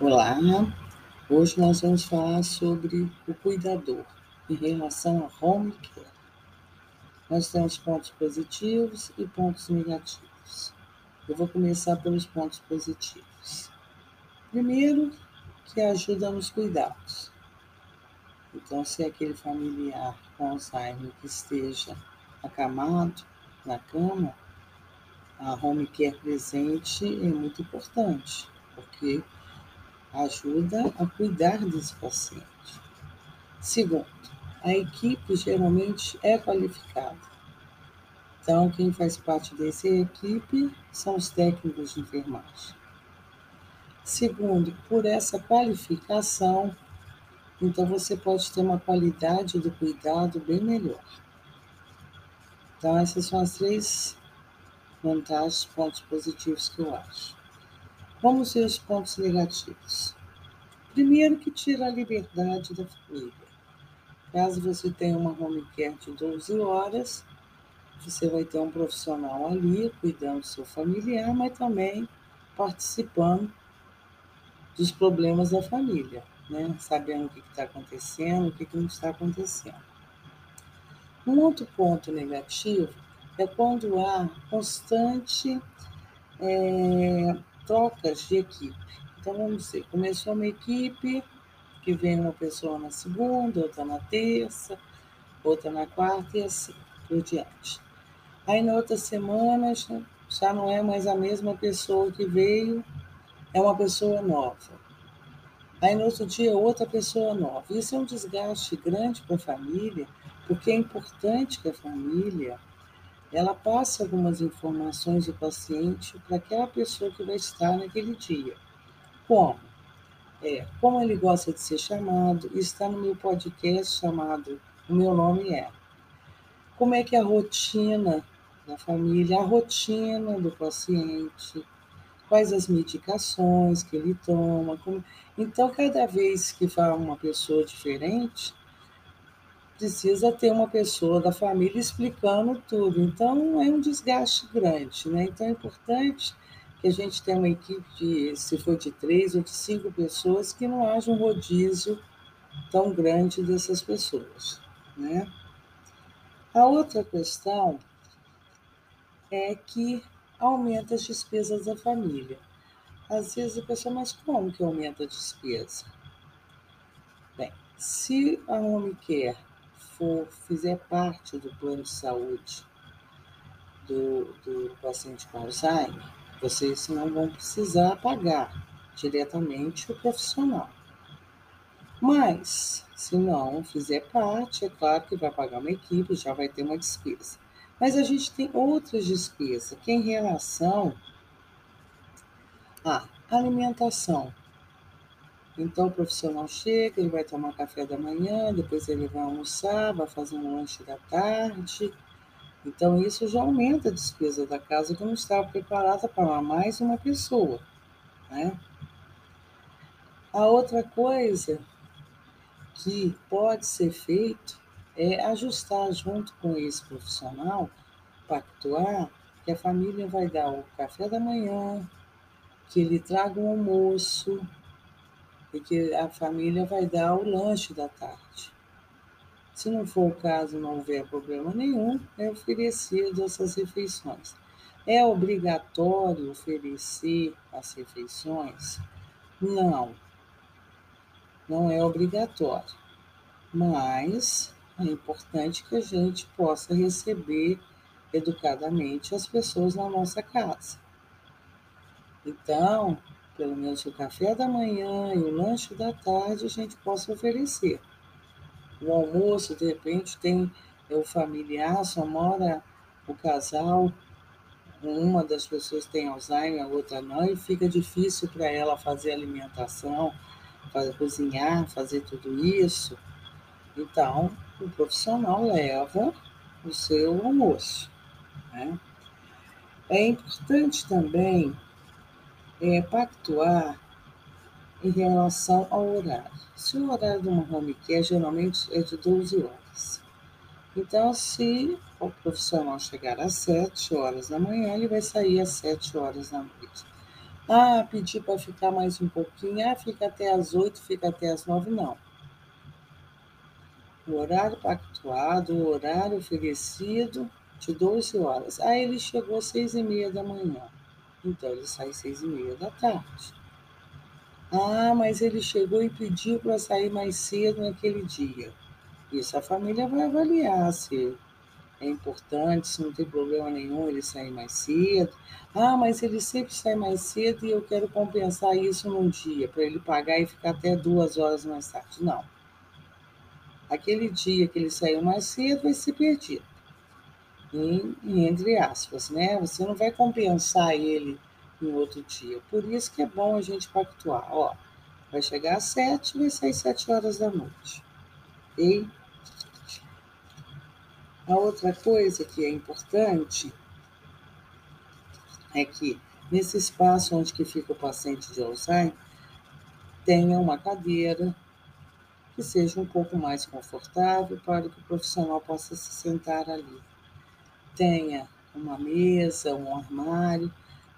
Olá, hoje nós vamos falar sobre o cuidador em relação a home care. Nós temos pontos positivos e pontos negativos. Eu vou começar pelos pontos positivos. Primeiro, que ajuda nos cuidados. Então, se é aquele familiar com Alzheimer que esteja acamado na cama, a home care presente é muito importante, porque ajuda a cuidar desse paciente. Segundo, a equipe geralmente é qualificada. Então, quem faz parte dessa equipe são os técnicos de enfermagem. Segundo, por essa qualificação, então você pode ter uma qualidade do cuidado bem melhor. Então, essas são as três vantagens, pontos positivos que eu acho. Ver os pontos negativos. Primeiro, que tira a liberdade da família. Caso você tenha uma home care de 12 horas, você vai ter um profissional ali cuidando do seu familiar, mas também participando dos problemas da família, né? sabendo o que está acontecendo, o que, que não está acontecendo. Um outro ponto negativo é quando há constante é, trocas de equipe. Então, vamos dizer, começou uma equipe que vem uma pessoa na segunda, outra na terça, outra na quarta e assim por diante. Aí, na outra semana, já não é mais a mesma pessoa que veio, é uma pessoa nova. Aí, no outro dia, outra pessoa nova. Isso é um desgaste grande para a família, porque é importante que a família ela passa algumas informações do paciente para aquela pessoa que vai estar naquele dia. Como? É, como ele gosta de ser chamado, está no meu podcast chamado O Meu Nome É. Como é que é a rotina da família, a rotina do paciente, quais as medicações que ele toma. Como... Então, cada vez que fala uma pessoa diferente, precisa ter uma pessoa da família explicando tudo. Então, é um desgaste grande, né? Então, é importante que a gente tenha uma equipe de, se for de três ou de cinco pessoas, que não haja um rodízio tão grande dessas pessoas, né? A outra questão é que aumenta as despesas da família. Às vezes a pessoa, mas como que aumenta a despesa? Bem, se a home care for, fizer parte do plano de saúde do, do paciente com Alzheimer, vocês não vão precisar pagar diretamente o profissional. Mas, se não fizer parte, é claro que vai pagar uma equipe, já vai ter uma despesa. Mas a gente tem outras despesas, que é em relação à alimentação. Então, o profissional chega, ele vai tomar café da manhã, depois ele vai almoçar, vai fazer um lanche da tarde. Então, isso já aumenta a despesa da casa que não estava preparada para mais uma pessoa. Né? A outra coisa que pode ser feito é ajustar junto com esse profissional, pactuar que a família vai dar o café da manhã, que ele traga um almoço, e que a família vai dar o lanche da tarde. Se não for o caso, não houver problema nenhum, é oferecido essas refeições. É obrigatório oferecer as refeições? Não, não é obrigatório, mas é importante que a gente possa receber educadamente as pessoas na nossa casa. Então, pelo menos o café da manhã e o lanche da tarde a gente possa oferecer. O almoço, de repente, tem o familiar, só mora o casal, uma das pessoas tem Alzheimer, a outra não, e fica difícil para ela fazer alimentação, fazer, cozinhar, fazer tudo isso. Então, o profissional leva o seu almoço. Né? É importante também é, pactuar em relação ao horário. Se o horário de uma home care geralmente é de 12 horas. Então, se o profissional chegar às 7 horas da manhã, ele vai sair às 7 horas da noite. Ah, pedir para ficar mais um pouquinho. Ah, fica até as oito, fica até as nove. Não. O horário pactuado, o horário oferecido de 12 horas. Ah, ele chegou às seis e meia da manhã. Então, ele sai às seis e meia da tarde. Ah, mas ele chegou e pediu para sair mais cedo naquele dia. Isso a família vai avaliar se é importante, se não tem problema nenhum ele sair mais cedo. Ah, mas ele sempre sai mais cedo e eu quero compensar isso num dia, para ele pagar e ficar até duas horas mais tarde. Não. Aquele dia que ele saiu mais cedo vai ser perdido. E, entre aspas, né? Você não vai compensar ele em outro dia. Por isso que é bom a gente pactuar. Ó, vai chegar às sete, vai sair sete horas da noite. Ok? A outra coisa que é importante é que nesse espaço onde que fica o paciente de Alzheimer, tenha uma cadeira que seja um pouco mais confortável para que o profissional possa se sentar ali. Tenha uma mesa, um armário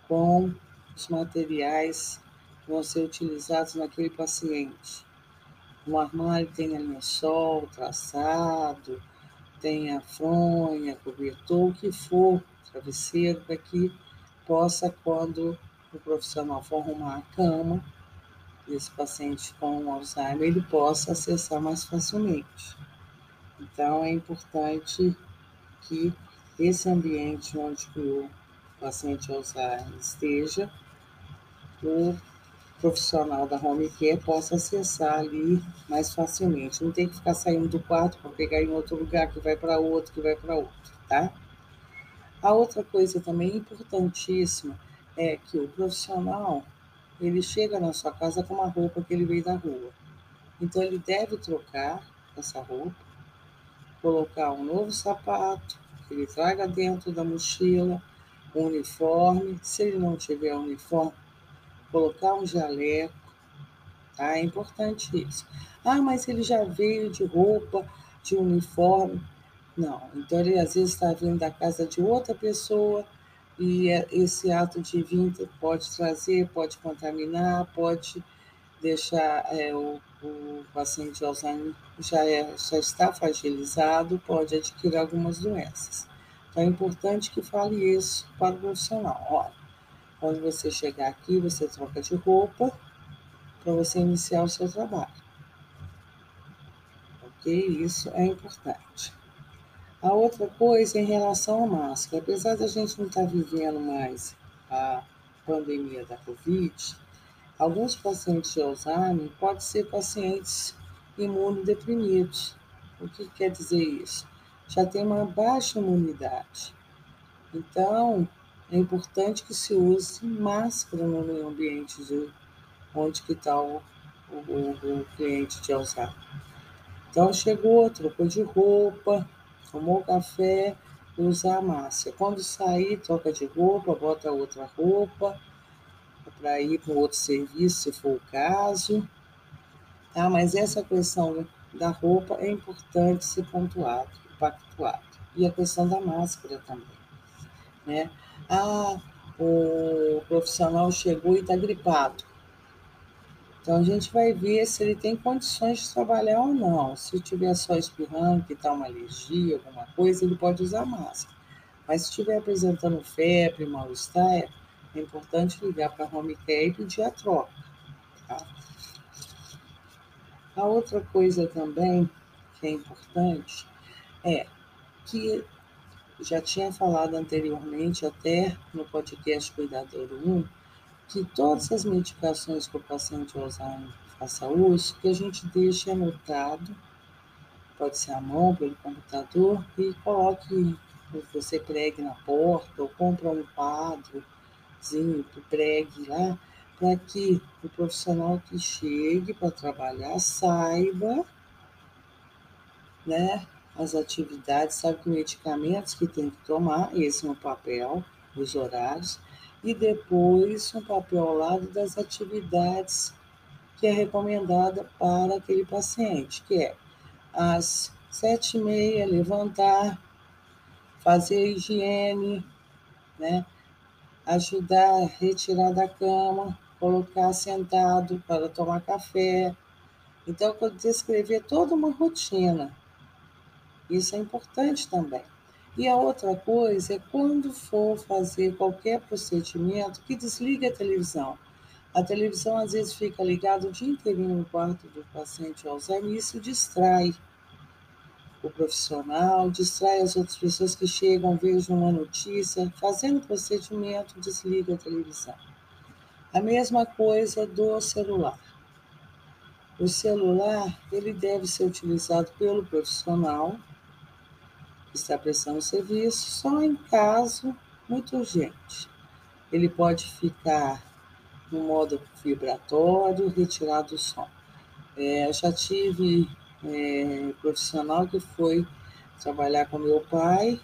com os materiais que vão ser utilizados naquele paciente. No armário tenha lençol, traçado, tenha fronha, cobertor, o que for, travesseiro, para que possa, quando o profissional for arrumar a cama desse paciente com Alzheimer, ele possa acessar mais facilmente. Então, é importante que esse ambiente onde o paciente Alzheimer esteja, o profissional da home care possa acessar ali mais facilmente. Não tem que ficar saindo do quarto para pegar em outro lugar, que vai para outro, que vai para outro, tá? A outra coisa também importantíssima é que o profissional ele chega na sua casa com uma roupa que ele veio da rua. Então ele deve trocar essa roupa, colocar um novo sapato, ele traga dentro da mochila, um uniforme. Se ele não tiver uniforme, colocar um jaleco, tá? É importante isso. Ah, mas ele já veio de roupa, de uniforme. Não, então ele às vezes está vindo da casa de outra pessoa e é, esse ato de vinda pode trazer, pode contaminar, pode deixar é, o, o paciente Alzheimer já, é, já está fragilizado, pode adquirir algumas doenças. Então é importante que fale isso para o profissional. Olha, quando você chegar aqui, você troca de roupa para você iniciar o seu trabalho. Ok? Isso é importante. A outra coisa em relação à máscara, apesar da gente não estar tá vivendo mais a pandemia da Covid, alguns pacientes de Alzheimer podem ser pacientes imunodeprimidos. O que quer dizer isso? Já tem uma baixa imunidade. Então, é importante que se use máscara no meio ambiente de onde que está o, o, o, cliente de Alzheimer. Então chegou, trocou de roupa, tomou café, usa a máscara. Quando sair, troca de roupa, bota outra roupa para ir para outro serviço, se for o caso. Tá? Mas essa questão da roupa é importante ser pontuado, pactuado. E a questão da máscara também. Né? Ah, o profissional chegou e está gripado. Então a gente vai ver se ele tem condições de trabalhar ou não. Se tiver só espirrando, que está uma alergia, alguma coisa, ele pode usar máscara. Mas se estiver apresentando febre, mal-estar, é importante ligar para a home care e pedir a troca. Tá? A outra coisa também que é importante é que já tinha falado anteriormente, até no podcast Cuidador 1, que todas as medicações que o paciente Alzheimer faça uso, que a gente deixe anotado, pode ser à mão, pelo computador, e coloque, você pregue na porta, ou compra um quadrozinho, pregue lá, para que o profissional que chegue para trabalhar saiba, né, as atividades, sabe que medicamentos que tem que tomar, esse no papel, os horários, e depois um papel ao lado das atividades que é recomendada para aquele paciente, que é às sete e meia levantar, fazer higiene, né? Ajudar a retirar da cama, colocar sentado para tomar café. Então, descrever toda uma rotina. Isso é importante também. E a outra coisa é quando for fazer qualquer procedimento, que desligue a televisão. A televisão às vezes fica ligada o dia inteiro no quarto do paciente Alzheimer e isso distrai o profissional, distrai as outras pessoas que chegam, vejam uma notícia, fazendo procedimento, desliga a televisão. A mesma coisa do celular. O celular, ele deve ser utilizado pelo profissional que está prestando serviço só em caso muito urgente. Ele pode ficar no modo vibratório, retirado o som. É, eu já tive é, profissional que foi trabalhar com meu pai,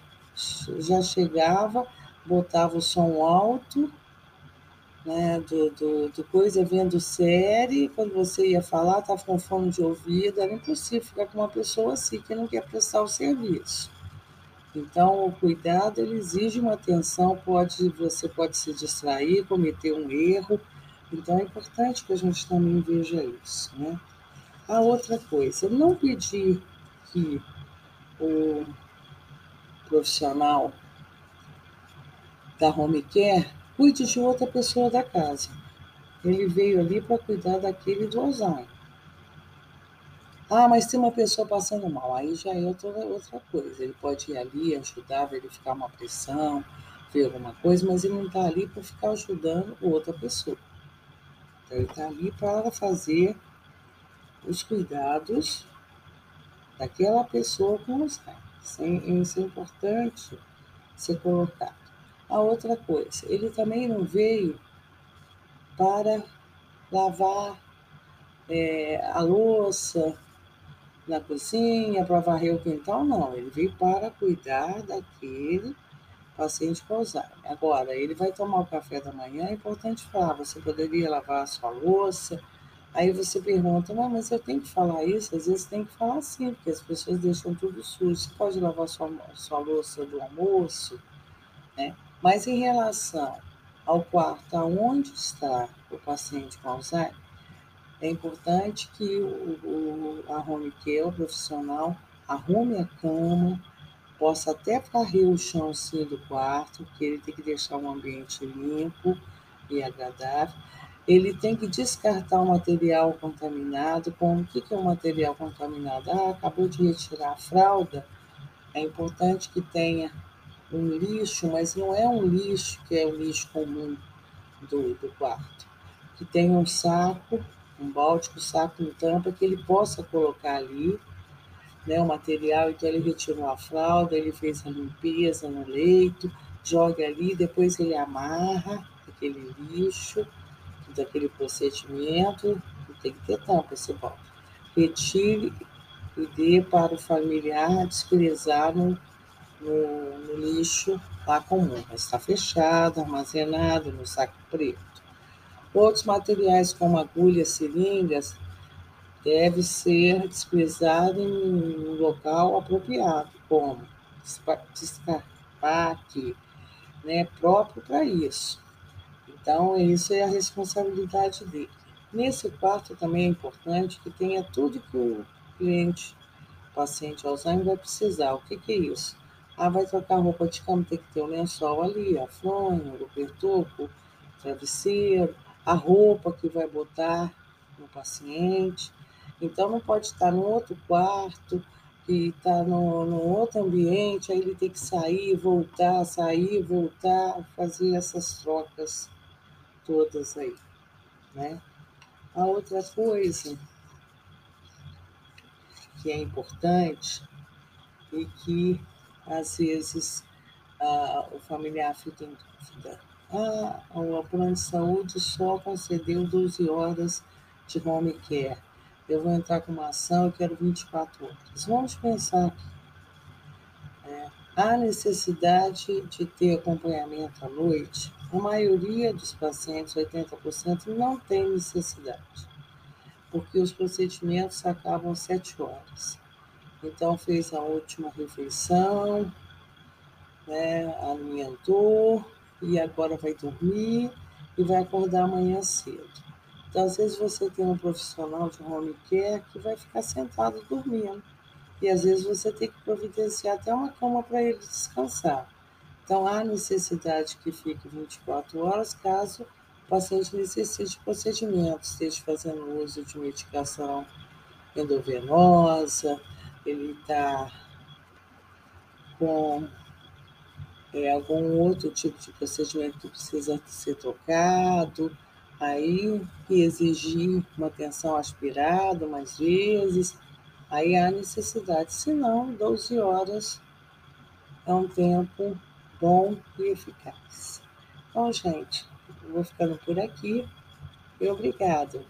já chegava, botava o som alto, né, do, do, do coisa vendo série, quando você ia falar, estava com fone de ouvido, era impossível ficar com uma pessoa assim que não quer prestar o serviço. Então, o cuidado ele exige uma atenção, pode, você pode se distrair, cometer um erro. Então, é importante que a gente também veja isso. Né? A outra coisa, não pedir que o profissional da home care cuide de outra pessoa da casa. Ele veio ali para cuidar daquele do Alzheimer. Ah, mas tem uma pessoa passando mal, aí já é outra, outra coisa. Ele pode ir ali, ajudar, verificar uma pressão, ver alguma coisa, mas ele não está ali para ficar ajudando outra pessoa. Então, ele está ali para fazer os cuidados daquela pessoa com Alzheimer. Isso é importante ser colocado. A outra coisa, ele também não veio para lavar é, a louça na cozinha, para varrer o quintal, não. Ele veio para cuidar daquele paciente com Alzheimer. Agora, ele vai tomar o café da manhã, é importante falar, você poderia lavar a sua louça, Aí você pergunta, mas eu tenho que falar isso? Às vezes tem que falar sim, porque as pessoas deixam tudo sujo. Você pode lavar sua, sua louça do almoço, né? Mas em relação ao quarto aonde está o paciente com Alzheimer, é importante que o, o, a home care, o profissional, arrume a cama, possa até varrer o chãozinho do quarto, porque ele tem que deixar um ambiente limpo e agradável ele tem que descartar o material contaminado. Como o que é o um material contaminado? Ah, acabou de retirar a fralda. É importante que tenha um lixo, mas não é um lixo que é o lixo comum do, do quarto. Que tenha um saco, um balde com saco em tampa, que ele possa colocar ali né, o material. Então, ele retirou a fralda, ele fez a limpeza no leito, joga ali, depois ele amarra aquele lixo daquele procedimento, tem que ter tampa esse balde. Retire e dê para o familiar desprezar no, no, no lixo lá comum. Está fechado, armazenado no saco preto. Outros materiais, como agulhas, seringas, deve ser desprezado em um local apropriado, como descarpaque, né, próprio para isso. Então, isso é a responsabilidade dele. Nesse quarto também é importante que tenha tudo que o cliente, o paciente Alzheimer vai precisar. O que, que é isso? Ah, vai trocar roupa de cama, tem que ter o um lençol ali, a fronha, o cobertor, o travesseiro, a roupa que vai botar no paciente. Então, não pode estar no outro quarto, que está no, outro ambiente, aí ele tem que sair, voltar, sair, voltar, fazer essas trocas todas aí, né? A outra coisa que é importante e que às vezes o familiar fica em dúvida. Ah, o plano de saúde só concedeu 12 horas de home care. Eu vou entrar com uma ação, eu quero 24 horas. Vamos pensar é, há necessidade de ter acompanhamento à noite? A maioria dos pacientes, 80%, não tem necessidade, porque os procedimentos acabam às 7 horas. Então, fez a última refeição, né, alimentou, e agora vai dormir e vai acordar amanhã cedo. Então, às vezes você tem um profissional de home care que vai ficar sentado dormindo. E às vezes você tem que providenciar até uma cama para ele descansar. Então, há necessidade que fique 24 horas caso o paciente necessite de procedimento, esteja fazendo uso de medicação endovenosa, ele está com é, algum outro tipo de procedimento que precisa ser tocado, aí e exigir uma atenção aspirada mais vezes, aí há necessidade. Se não, 12 horas é um tempo bom e eficaz. Então, gente, vou ficando por aqui e obrigado.